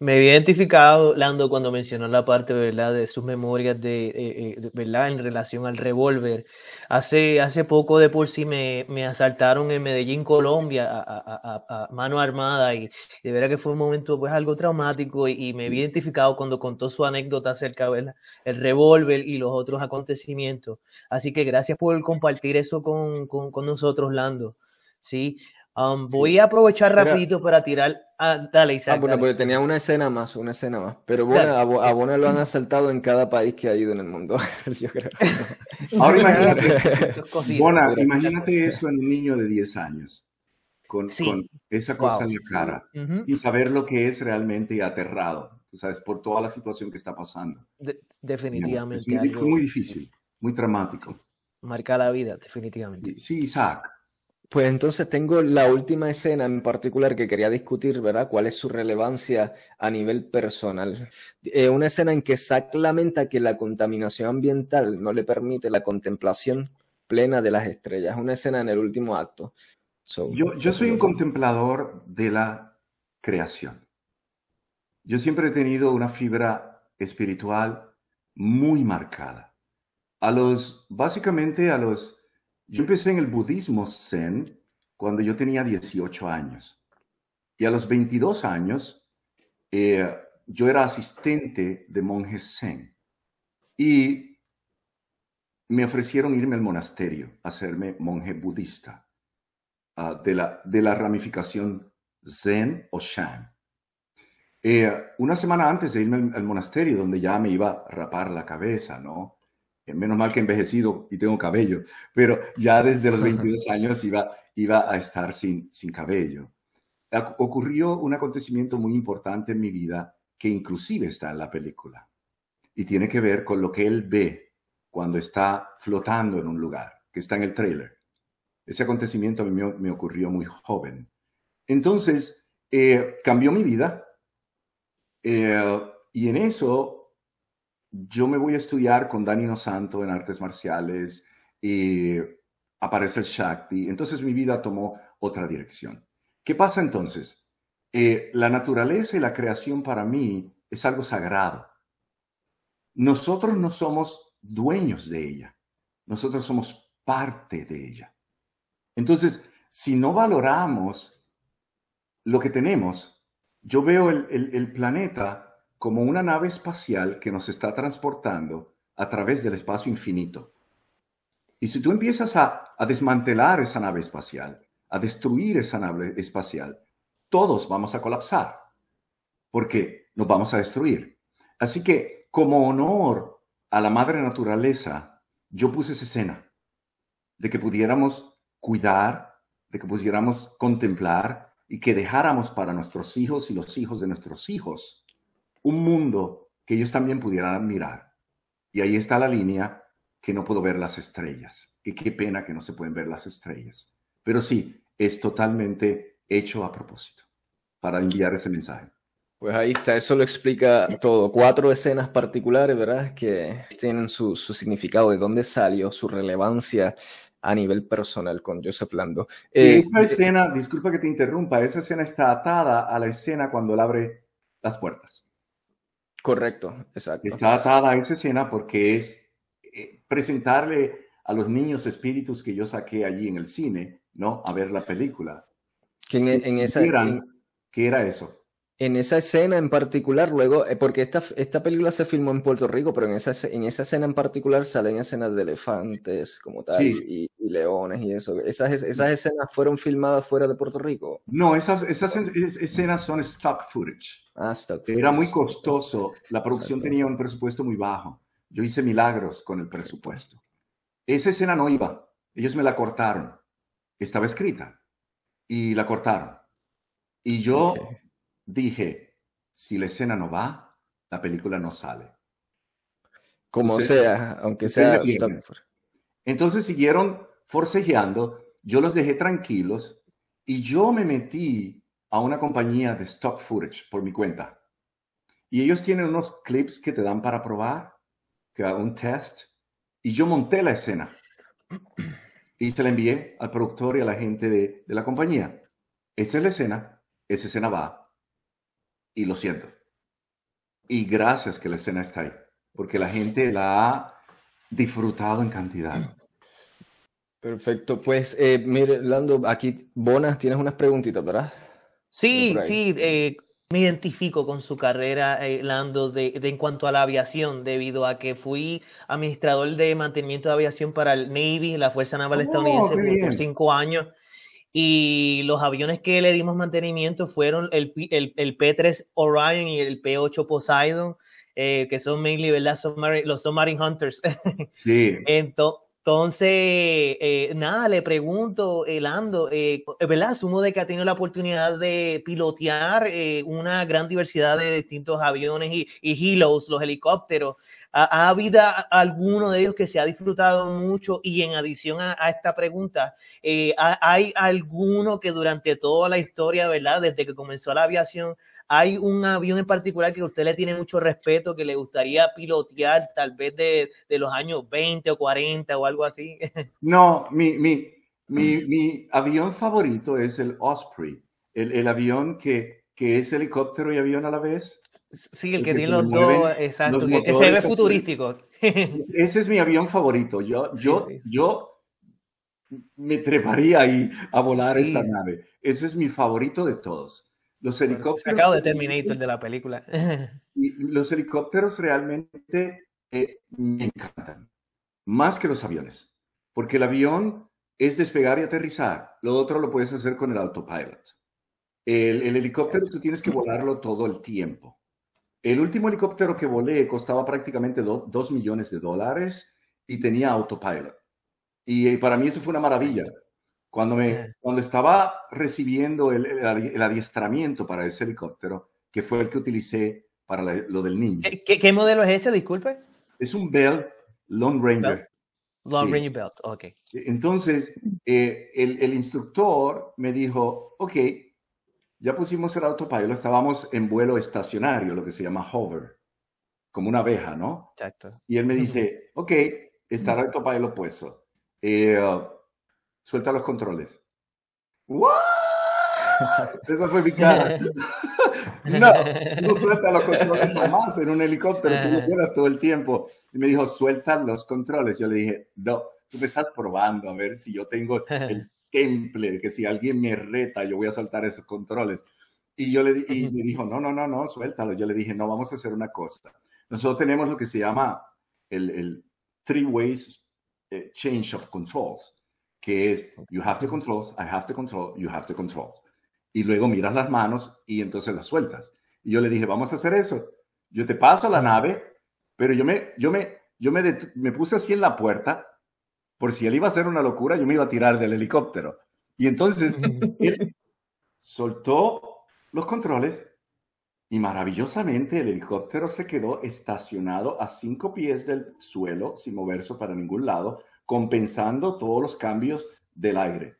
Me había identificado, Lando, cuando mencionó la parte, ¿verdad?, de sus memorias de, eh, eh, ¿verdad?, en relación al revólver. Hace, hace poco de por sí me, me asaltaron en Medellín, Colombia, a, mano armada y de verdad que fue un momento, pues, algo traumático y, me había identificado cuando contó su anécdota acerca, ¿verdad?, el revólver y los otros acontecimientos. Así que gracias por compartir eso con, con, con nosotros, Lando. Sí, Um, voy a aprovechar rapidito para tirar. Ah, dale, Isaac. Ah, bueno, porque tenía una escena más, una escena más. Pero bueno, a, Bona lo han asaltado en cada país que ha ido en el mundo. Yo creo. Ahora imagínate, Bona, imagínate eso en un niño de 10 años. Con, con esa cosa en la cara. Y saber lo que es realmente aterrado. Tú sabes, por toda la situación que está pasando. definitivamente. fue muy difícil, muy dramático. Marca la vida, definitivamente. Sí, Isaac. Pues entonces tengo la última escena en particular que quería discutir, ¿verdad? ¿Cuál es su relevancia a nivel personal? Eh, una escena en que Zack lamenta que la contaminación ambiental no le permite la contemplación plena de las estrellas. Una escena en el último acto. yo, yo soy un contemplador de la creación. Yo siempre he tenido una fibra espiritual muy marcada. A los, básicamente a los yo empecé en el budismo zen cuando yo tenía 18 años. Y a los 22 años, eh, yo era asistente de monjes zen. Y me ofrecieron irme al monasterio, hacerme monje budista ah, de, la, de la ramificación zen o shan. Eh, una semana antes de irme al, monasterio, donde ya me iba a rapar la cabeza, ¿no? Menos mal que he envejecido y tengo cabello, pero ya desde los 22 años iba, iba a estar sin, sin cabello. Ocurrió un acontecimiento muy importante en mi vida que inclusive está en la película y tiene que ver con lo que él ve cuando está flotando en un lugar, que está en el trailer. Ese acontecimiento a mí me, ocurrió muy joven. Entonces, eh, cambió mi vida eh, y en eso yo me voy a estudiar con Dani Santo en artes marciales y aparece el Shakti. Entonces mi vida tomó otra dirección. ¿Qué pasa entonces? Eh, la naturaleza y la creación para mí es algo sagrado. Nosotros no somos dueños de ella. Nosotros somos parte de ella. Entonces, si no valoramos lo que tenemos, yo veo el planeta como una nave espacial que nos está transportando a través del espacio infinito. Y si tú empiezas a, desmantelar esa nave espacial, a destruir esa nave espacial, todos vamos a colapsar, porque nos vamos a destruir. Así que, como honor a la madre naturaleza, yo puse esa escena de que pudiéramos cuidar, de que pudiéramos contemplar y que dejáramos para nuestros hijos y los hijos de nuestros hijos un mundo que ellos también pudieran admirar. Y ahí está la línea que no puedo ver las estrellas. Y qué pena que no se pueden ver las estrellas. Pero sí, es totalmente hecho a propósito para enviar ese mensaje. Pues ahí está, eso lo explica todo. Cuatro escenas particulares, ¿verdad? Que tienen su, significado, de dónde salió, su relevancia a nivel personal con Joseph Lando. Eh, esa escena, disculpa que te interrumpa, esa escena está atada a la escena cuando él abre las puertas. Correcto, exacto. Está atada a esa escena porque es eh, presentarle a los niños espíritus que yo saqué allí en el cine, ¿no? A ver la película. Que en, esa... ¿Qué era eso? En esa escena en particular, luego, eh, porque esta, esta película se filmó en Puerto Rico, pero en esa, en esa escena en particular salen escenas de elefantes como tal y, leones y eso. ¿Esas, ¿Esas escenas fueron filmadas fuera de Puerto Rico? No, esas, esas escenas son stock footage. Ah, stock footage. Era muy costoso. La producción tenía un presupuesto muy bajo. Yo hice milagros con el presupuesto. Esa escena no iba. Ellos me la cortaron. Estaba escrita y la cortaron. Y yo dije, si la escena no va, la película no sale. Como sea, aunque sea... Entonces siguieron forcejeando, yo los dejé tranquilos y yo me metí a una compañía de stock footage por mi cuenta. Y ellos tienen unos clips que te dan para probar, que un test, y yo monté la escena. Y se la envié al productor y a la gente de, de la compañía. Esa es la escena, esa escena va, y lo siento. Y gracias que la escena está ahí, porque la gente la ha disfrutado en cantidad. Perfecto, pues eh, mire, Lando, aquí, Bonas, tienes unas preguntitas, ¿verdad? Sí, sí, eh, me identifico con su carrera, eh, Lando, de, en cuanto a la aviación, debido a que fui administrador de mantenimiento de aviación para el Navy, la Fuerza Naval oh, Estadounidense, por cinco años y los aviones que le dimos mantenimiento fueron el, el, P3 Orion y el P8 Poseidon, eh, que son mainly, ¿verdad? los Submarine Hunters. Sí. Entonces, entonces, eh, nada, le pregunto, Elando, eh, ¿verdad? Asumo de que ha tenido la oportunidad de pilotear eh, una gran diversidad de distintos aviones y, y los helicópteros. ¿Ha, habido alguno de ellos que se ha disfrutado mucho? Y en adición a, a esta pregunta, ¿hay alguno que durante toda la historia, ¿verdad? Desde que comenzó la aviación, ¿Hay un avión en particular que usted le tiene mucho respeto, que le gustaría pilotear tal vez de, de los años 20 o 40 o algo así? No, mi, mi, mi, mi avión favorito es el Osprey, el, el avión que, que, es helicóptero y avión a la vez. Sí, el, que, tiene los dos, exacto, que se ve futurístico. Ese es mi avión favorito. Yo, yo, yo me treparía ahí a volar esa nave. Ese es mi favorito de todos. Los helicópteros. Sacado de Terminator de la película. y los helicópteros realmente eh, me encantan, más que los aviones, porque el avión es despegar y aterrizar. Lo otro lo puedes hacer con el autopilot. El, el helicóptero tú tienes que volarlo todo el tiempo. El último helicóptero que volé costaba prácticamente 2 millones de dólares y tenía autopilot. Y eh, para mí eso fue una maravilla, cuando, me, cuando estaba recibiendo el, el, adiestramiento para ese helicóptero, que fue el que utilicé para lo del niño. ¿Qué, ¿Qué, modelo es ese, disculpe? Es un Bell Lone Ranger. Long Ranger Belt, ok. Entonces, eh, el, el, instructor me dijo, ok, ya pusimos el autopilot, estábamos en vuelo estacionario, lo que se llama hover, como una abeja, ¿no? Exacto. Y él me dice, ok, está el autopilot puesto. Eh, suelta los controles. ¿What? Esa fue mi cara. no, no suelta los controles jamás en un helicóptero, tú lo quedas todo el tiempo. Y me dijo, suelta los controles. Yo le dije, no, tú me estás probando a ver si yo tengo el temple, que si alguien me reta, yo voy a soltar esos controles. Y yo le y me dijo, no, no, no, no, suéltalo. Yo le dije, no, vamos a hacer una cosa. Nosotros tenemos lo que se llama el, el three ways eh, change of controls, que es you have to control, I have to control, you have to control. Y luego miras las manos y entonces las sueltas. Y yo le dije, vamos a hacer eso. Yo te paso la nave, pero yo me, yo me, yo me, me puse así en la puerta, por si él iba a hacer una locura, yo me iba a tirar del helicóptero. Y entonces él soltó los controles y maravillosamente el helicóptero se quedó estacionado a cinco pies del suelo, sin moverse para ningún lado, compensando todos los cambios del aire.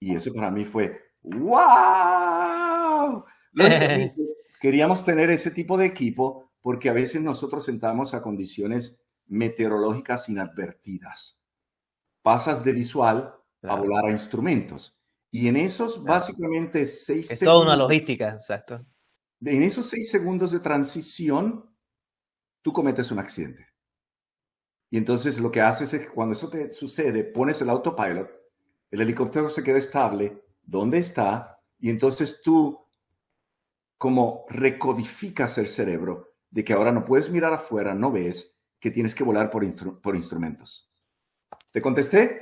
Y eso para mí fue, ¡wow! Queríamos tener ese tipo de equipo porque a veces nosotros entramos a condiciones meteorológicas inadvertidas. Pasas de visual a volar a instrumentos. Y en esos básicamente seis es toda una logística, exacto. En esos seis segundos de transición, tú cometes un accidente. Y entonces lo que haces es que cuando eso te sucede, pones el autopilot, el helicóptero se queda estable, ¿dónde está? Y entonces tú como recodificas el cerebro de que ahora no puedes mirar afuera, no ves, que tienes que volar por, por instrumentos. ¿Te contesté?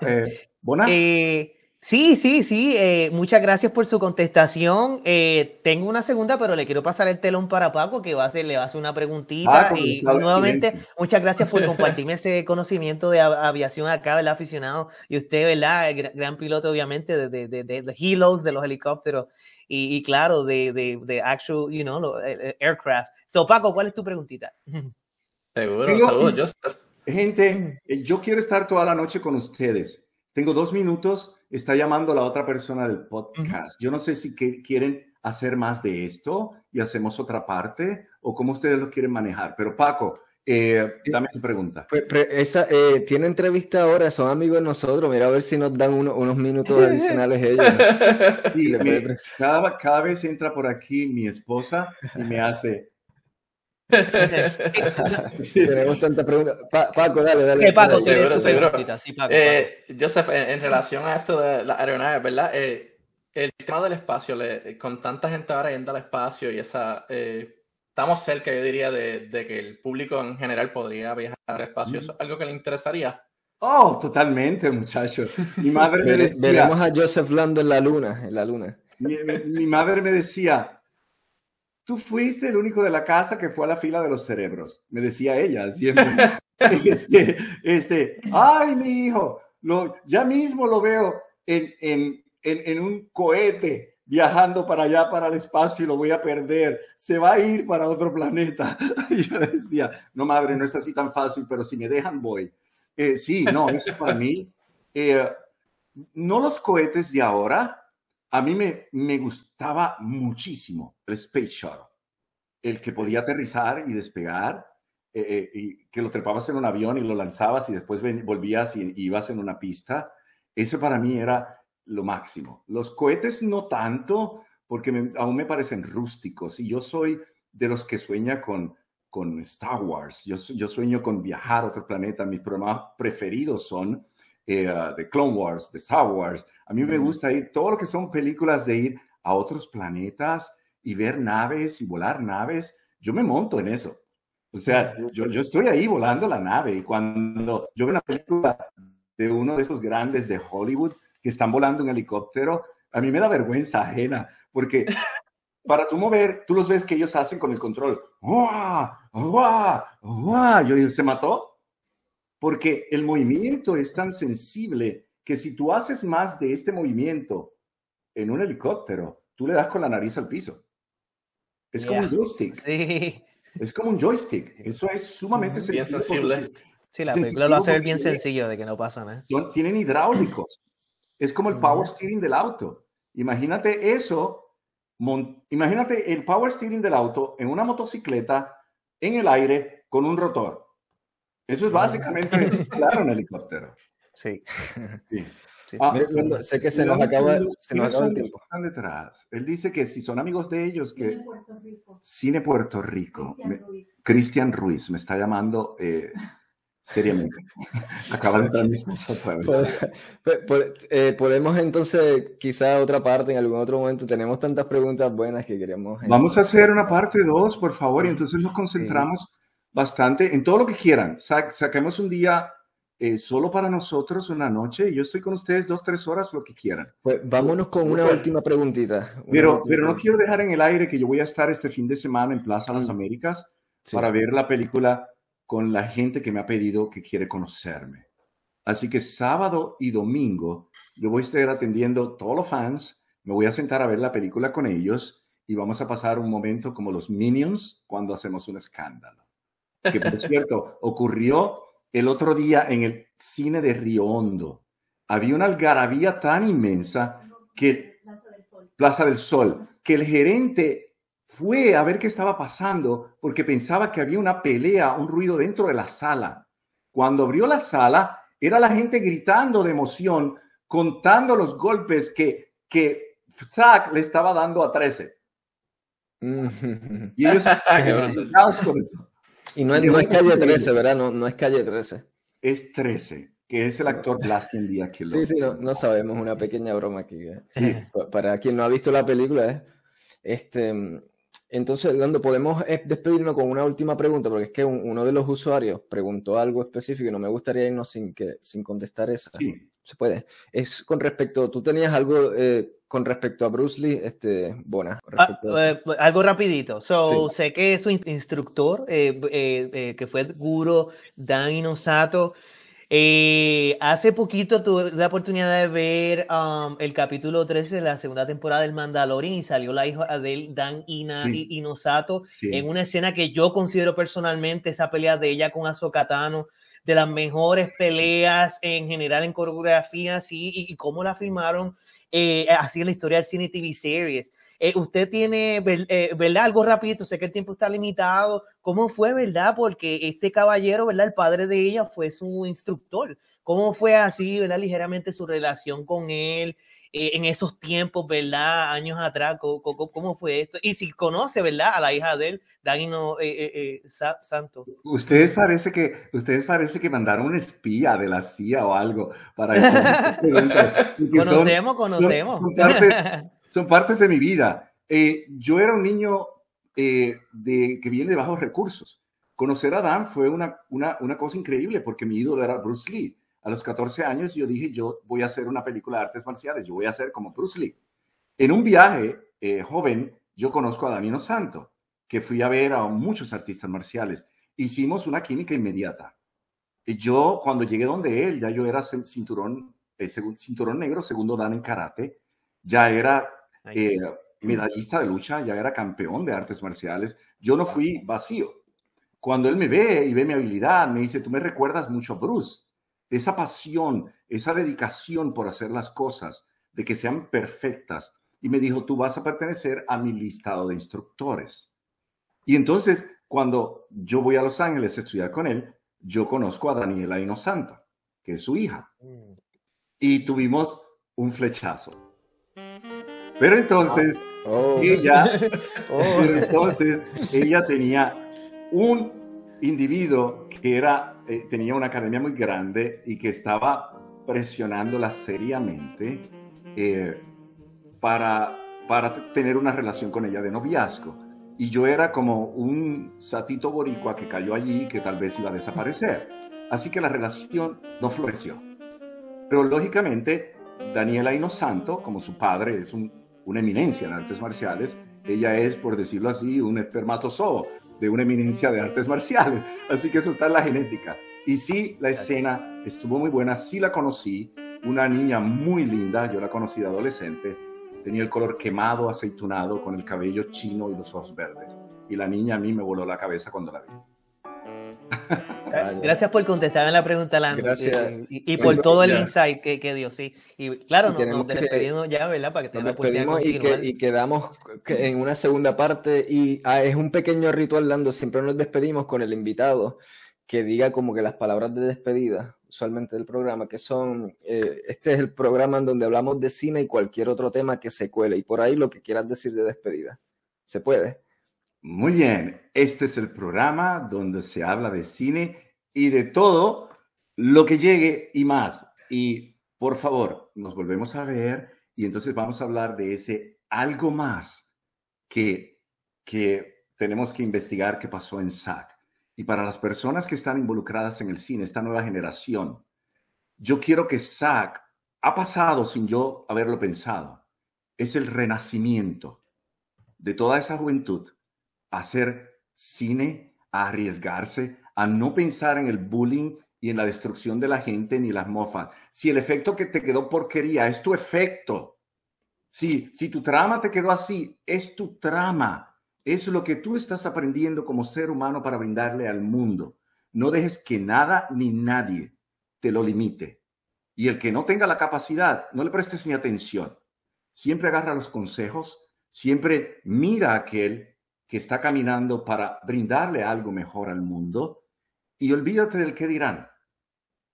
Eh, ¿Bona? Eh, Sí, sí, sí. Eh, muchas gracias por su contestación. Eh, tengo una segunda, pero le quiero pasar el telón para Paco, que va a hacer, le va a hacer una preguntita. Ah, y nuevamente, muchas gracias por compartirme ese conocimiento de aviación acá, el aficionado. Y usted, ¿verdad? El gran piloto, obviamente, de, de, de, de Helos, de los helicópteros. Y, claro, de, de, actual, you know, aircraft. So, Paco, ¿cuál es tu preguntita? Seguro, saludos, Gente, eh, yo quiero estar toda la noche con ustedes. Tengo dos minutos está llamando a la otra persona del podcast. Yo no sé si quieren hacer más de esto y hacemos otra parte o cómo ustedes lo quieren manejar. Pero Paco, eh, dame tu pregunta. Pues, esa, eh, tiene entrevista ahora, son amigos de nosotros. Mira a ver si nos dan unos minutos adicionales ellos. cada, cada vez entra por aquí mi esposa y me hace, Tenemos tanta pregunta. Paco, dale, dale. ¿Qué Paco? Seguro, seguro. Eh, Joseph, en, relación a esto de las aeronaves, ¿verdad? Eh, el tema del espacio, le, con tanta gente ahora yendo al espacio y esa... Eh, estamos cerca, yo diría, de, de, que el público en general podría viajar al espacio. ¿Eso es algo que le interesaría? Oh, totalmente, muchachos. Mi madre me decía... Veremos a Joseph Lando en la luna, en la luna. mi madre me decía, tú fuiste el único de la casa que fue a la fila de los cerebros, me decía ella siempre. este, este, ay, mi hijo, lo, ya mismo lo veo en, en, en, un cohete viajando para allá, para el espacio y lo voy a perder. Se va a ir para otro planeta. Y yo decía, no, madre, no es así tan fácil, pero si me dejan, voy. Eh, sí, no, eso para mí. Eh, no los cohetes de ahora, a mí me, me gustaba muchísimo el Space Shuttle, el que podía aterrizar y despegar, eh, eh, y que lo trepabas en un avión y lo lanzabas y después volvías y, ibas en una pista. Eso para mí era lo máximo. Los cohetes no tanto, porque aún me parecen rústicos y yo soy de los que sueña con, con Star Wars. Yo, yo sueño con viajar a otro planeta. Mis programas preferidos son eh, de Clone Wars, de Star Wars. A mí me gusta ir, todo lo que son películas de ir a otros planetas y ver naves y volar naves. Yo me monto en eso. O sea, yo, yo estoy ahí volando la nave y cuando yo veo una película de uno de esos grandes de Hollywood que están volando en helicóptero, a mí me da vergüenza ajena porque para tú mover, tú los ves que ellos hacen con el control. ¡Guau! ¡Guau! ¡Guau! Yo digo, ¿se mató? Porque el movimiento es tan sensible que si tú haces más de este movimiento en un helicóptero, tú le das con la nariz al piso. Es como un joystick. Sí. Es como un joystick. Eso es sumamente sensible. Sí, la película lo hace bien sencillo de que no pasa nada. tienen hidráulicos. Es como el power steering del auto. Imagínate eso. imagínate el power steering del auto en una motocicleta en el aire con un rotor. Eso es básicamente claro un helicóptero. Sí. Ah, sé que se nos acaba, se nos acaba el tiempo. Detrás? Él dice que si son amigos de ellos, que... Cine Puerto Rico. Cine Puerto Rico. Cristian Ruiz. me está llamando. Eh, Seriamente. Acaba de entrar mi eh, Podemos entonces, quizá otra parte, en algún otro momento, tenemos tantas preguntas buenas que queríamos... Vamos a hacer una parte dos, por favor, y entonces nos concentramos bastante en todo lo que quieran. saquemos un día eh, solo para nosotros una noche y yo estoy con ustedes dos, tres horas, lo que quieran. Pues vámonos con una última preguntita. pero, pero no quiero dejar en el aire que yo voy a estar este fin de semana en Plaza Las mm. Américas para ver la película con la gente que me ha pedido que quiere conocerme. Así que sábado y domingo yo voy a estar atendiendo todos los fans, me voy a sentar a ver la película con ellos y vamos a pasar un momento como los Minions cuando hacemos un escándalo. Que por cierto, ocurrió el otro día en el cine de Río Hondo. Había una algarabía tan inmensa que Plaza del Sol, Plaza del Sol que el gerente fue a ver qué estaba pasando porque pensaba que había una pelea, un ruido dentro de la sala. Cuando abrió la sala, era la gente gritando de emoción, contando los golpes que, que Zack le estaba dando a 13. y ellos con eso. Y no, es calle 13, ¿verdad? No, no es calle 13. Es 13 que es el actor Blas Díaz que lo... Sí, sí, no, no, sabemos, una pequeña broma aquí. ¿eh? Sí. Para quien no ha visto la película, ¿eh? este, entonces, Lando, podemos eh, despedirnos con una última pregunta, porque es que uno de los usuarios preguntó algo específico y no me gustaría irnos sin, que, sin contestar esa. Sí. Se puede. Es con respecto, tú tenías algo eh, con respecto a Bruce Lee, este, Bona. Ah, eh, algo rapidito. So, Sé que su instructor, que fue Guro Dan Inosato. Eh, hace poquito tuve la oportunidad de ver um, el capítulo 13 de la segunda temporada del Mandalorian y salió la hija de Dan Ina, Inosato en una escena que yo considero personalmente esa pelea de ella con Azokatano de las mejores peleas en general en coreografías y, y, cómo la filmaron eh, así en la historia del cine TV series. Eh, usted tiene, eh, ¿verdad? Algo rapidito, sé que el tiempo está limitado. ¿Cómo fue, verdad? Porque este caballero, ¿verdad? El padre de ella fue su instructor. ¿Cómo fue así, ¿verdad? Ligeramente su relación con él eh, en esos tiempos, ¿verdad? Años atrás, ¿cómo, fue esto? Y si conoce, ¿verdad? A la hija de él, Danino Santo. Ustedes parece que, ustedes parece que mandaron un espía de la CIA o algo para... conocemos, conocemos son partes de mi vida. Eh, yo era un niño eh, de, que viene de bajos recursos. Conocer a Dan fue una, una, una, cosa increíble porque mi ídolo era Bruce Lee. A los 14 años yo dije, yo voy a hacer una película de artes marciales, yo voy a ser como Bruce Lee. En un viaje eh, joven, yo conozco a Danilo Santo, que fui a ver a muchos artistas marciales. Hicimos una química inmediata. Y yo, cuando llegué donde él, ya yo era cinturón, cinturón negro, segundo dan en karate, ya era eh, medallista de lucha, ya era campeón de artes marciales. Yo no fui vacío. Cuando él me ve y ve mi habilidad, me dice, tú me recuerdas mucho a Bruce. Esa pasión, esa dedicación por hacer las cosas, de que sean perfectas. Y me dijo, tú vas a pertenecer a mi listado de instructores. Y entonces, cuando yo voy a Los Ángeles a estudiar con él, yo conozco a Daniela Inosanto, que es su hija. Mm. Y tuvimos un flechazo. Pero entonces, oh. ella, oh. entonces, ella tenía un individuo que era, eh, tenía una academia muy grande y que estaba presionándola seriamente eh, para, para tener una relación con ella de noviazgo. Y yo era como un satito boricua que cayó allí que tal vez iba a desaparecer. Así que la relación no floreció. Pero lógicamente, Daniela Inosanto, como su padre es un una eminencia en artes marciales, ella es, por decirlo así, un espermatozoo de una eminencia de artes marciales. Así que eso está en la genética. Y sí, la escena estuvo muy buena, sí la conocí, una niña muy linda, yo la conocí de adolescente, tenía el color quemado, aceitunado, con el cabello chino y los ojos verdes. Y la niña a mí me voló la cabeza cuando la vi. Gracias por contestar en la pregunta, Lando. Gracias. Y, por todo el insight que, que, dio, sí. Y claro, nos, despedimos ya, ¿verdad? Para que nos despedimos y, que, y quedamos en una segunda parte. Y ah, es un pequeño ritual, Lando. Siempre nos despedimos con el invitado que diga como que las palabras de despedida, usualmente del programa, que son, eh, este es el programa en donde hablamos de cine y cualquier otro tema que se cuele. Y por ahí lo que quieras decir de despedida. ¿Se puede? Muy bien, este es el programa donde se habla de cine y de todo lo que llegue y más. Y por favor, nos volvemos a ver y entonces vamos a hablar de ese algo más que, que tenemos que investigar qué pasó en SAC. Y para las personas que están involucradas en el cine, esta nueva generación, yo quiero que SAC ha pasado sin yo haberlo pensado. Es el renacimiento de toda esa juventud hacer cine, a arriesgarse, a no pensar en el bullying y en la destrucción de la gente ni las mofas. Si el efecto que te quedó porquería es tu efecto, si, si tu trama te quedó así, es tu trama. Es lo que tú estás aprendiendo como ser humano para brindarle al mundo. No dejes que nada ni nadie te lo limite. Y el que no tenga la capacidad, no le prestes ni atención. Siempre agarra los consejos, siempre mira a aquel que está caminando para brindarle algo mejor al mundo y olvídate del que dirán,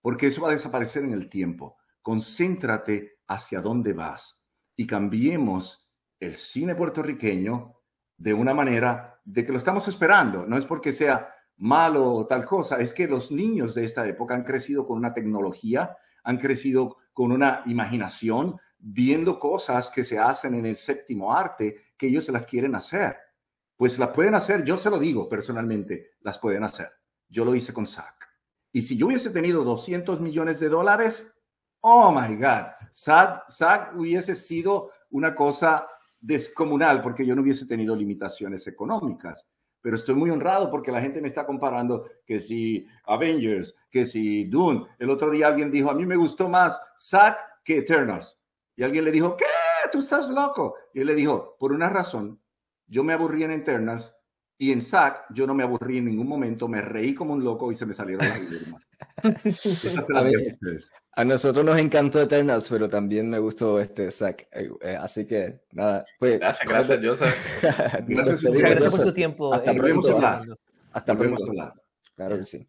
porque eso va a desaparecer en el tiempo. Concéntrate hacia dónde vas y cambiemos el cine puertorriqueño de una manera de que lo estamos esperando. No es porque sea malo o tal cosa, es que los niños de esta época han crecido con una tecnología, han crecido con una imaginación, viendo cosas que se hacen en el séptimo arte que ellos se las quieren hacer. Pues las pueden hacer, yo se lo digo personalmente, las pueden hacer. Yo lo hice con SAC. Y si yo hubiese tenido 200 millones de dólares, oh my God, SAC, SAC hubiese sido una cosa descomunal porque yo no hubiese tenido limitaciones económicas. Pero estoy muy honrado porque la gente me está comparando que si Avengers, que si Dune. El otro día alguien dijo, a mí me gustó más Zack que Eternals. Y alguien le dijo, ¿qué? Tú estás loco. Y él le dijo, por una razón, yo me aburrí en Eternals y en Zack yo no me aburrí en ningún momento, me reí como un loco y se me salieron las lágrimas. a, nosotros nos encantó Eternals, pero también me gustó este Zack. Eh, eh, así que nada. Pues, gracias, gracias, Joseph. gracias, gracias, por su tiempo. Hasta eh, pronto. Hasta pronto. Claro que sí.